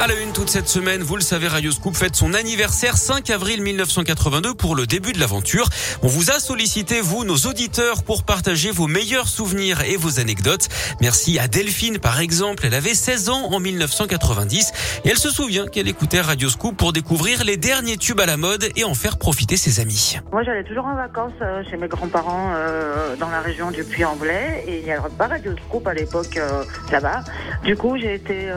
À la une toute cette semaine, vous le savez, Radio Scoop fête son anniversaire 5 avril 1982 pour le début de l'aventure. On vous a sollicité, vous, nos auditeurs, pour partager vos meilleurs souvenirs et vos anecdotes. Merci à Delphine, par exemple. Elle avait 16 ans en 1990 et elle se souvient qu'elle écoutait Radio Scoop pour découvrir les derniers tubes à la mode et en faire profiter ses amis. Moi, j'allais toujours en vacances euh, chez mes grands-parents euh, dans la région du Puy-en-Velay et il n'y avait pas Radio Scoop à l'époque euh, là-bas. Du coup, j'ai été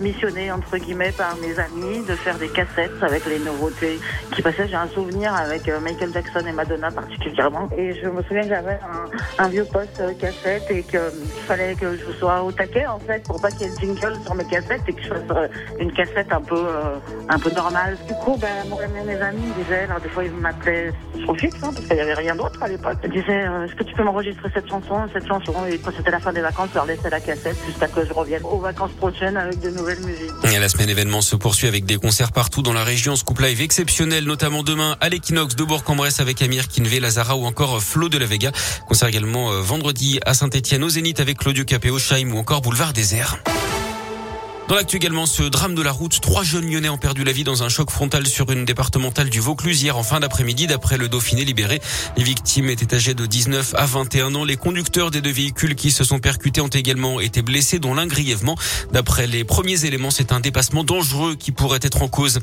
missionnée entre guillemets par mes amis de faire des cassettes avec les nouveautés qui passaient. J'ai un souvenir avec euh, Michael Jackson et Madonna particulièrement. Et je me souviens que j'avais un, vieux poste euh, cassette et qu'il fallait que je sois au taquet en fait pour pas qu'il y ait de jingle sur mes cassettes et que je fasse euh, une cassette un peu un peu normale. Du coup, ben, moi mes amis disaient, alors des fois ils m'appelaient sur fixe hein, parce qu'il n'y avait rien d'autre à l'époque. Ils disaient, est-ce que tu peux m'enregistrer cette chanson, cette chanson Et quand c'était la fin des vacances, je leur laissais la cassette jusqu'à que je revienne aux vacances prochaines avec de nouvelles musiques. Semaine événement se poursuit avec des concerts partout dans la région. Ce couple live exceptionnel, notamment demain à l'Equinox de Bourg-en-Bresse avec Amir Kinvé, Lazara ou encore Flo de la Vega. Concert également euh, vendredi à Saint-Etienne au Zénith avec Claudio Capéo, Chaim ou encore Boulevard Désert. Dans l'actu également, ce drame de la route, trois jeunes lyonnais ont perdu la vie dans un choc frontal sur une départementale du Vaucluse hier en fin d'après-midi d'après le Dauphiné libéré. Les victimes étaient âgées de 19 à 21 ans. Les conducteurs des deux véhicules qui se sont percutés ont également été blessés, dont l'un grièvement. D'après les premiers éléments, c'est un dépassement dangereux qui pourrait être en cause.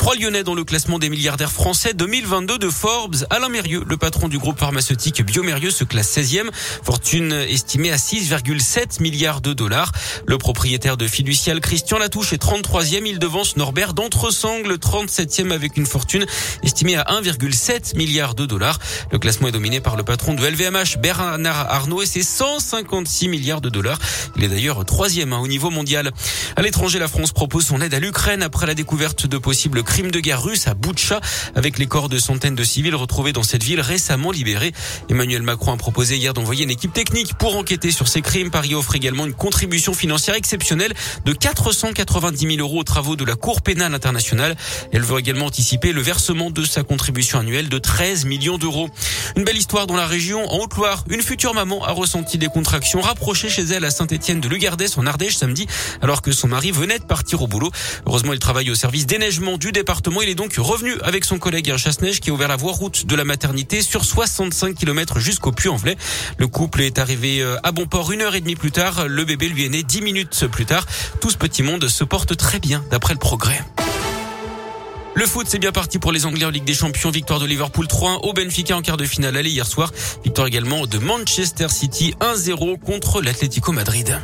Trois lyonnais dans le classement des milliardaires français 2022 de Forbes. Alain Mérieux, le patron du groupe pharmaceutique Biomérieux, se classe 16e. Fortune estimée à 6,7 milliards de dollars. Le propriétaire de Fiducial Christian Latouche est 33e. Il devance Norbert d'Entresangle, 37e avec une fortune estimée à 1,7 milliard de dollars. Le classement est dominé par le patron de LVMH, Bernard Arnault, et c'est 156 milliards de dollars. Il est d'ailleurs troisième hein, au niveau mondial. À l'étranger, la France propose son aide à l'Ukraine après la découverte de possibles crimes de guerre russes à Boutcha, avec les corps de centaines de civils retrouvés dans cette ville récemment libérée. Emmanuel Macron a proposé hier d'envoyer une équipe technique pour enquêter sur ces crimes. Paris offre également une contribution financière exceptionnelle de 4 490 000 euros aux travaux de la Cour pénale internationale. Elle veut également anticiper le versement de sa contribution annuelle de 13 millions d'euros. Une belle histoire dans la région. En Haute-Loire, une future maman a ressenti des contractions rapprochées chez elle à Saint-Étienne de Lugardès en Ardèche samedi, alors que son mari venait de partir au boulot. Heureusement, il travaille au service déneigement du département. Il est donc revenu avec son collègue un chasse-neige qui a ouvert la voie route de la maternité sur 65 km jusqu'au Puy-en-Velay. Le couple est arrivé euh, à bon port une heure et demie plus tard. Le bébé lui est né dix minutes plus tard. Tout ce petit monde se porte très bien d'après le progrès. Le foot, c'est bien parti pour les Anglais en Ligue des Champions. Victoire de Liverpool 3-1 au Benfica en quart de finale aller hier soir. Victoire également de Manchester City 1-0 contre l'Atlético Madrid.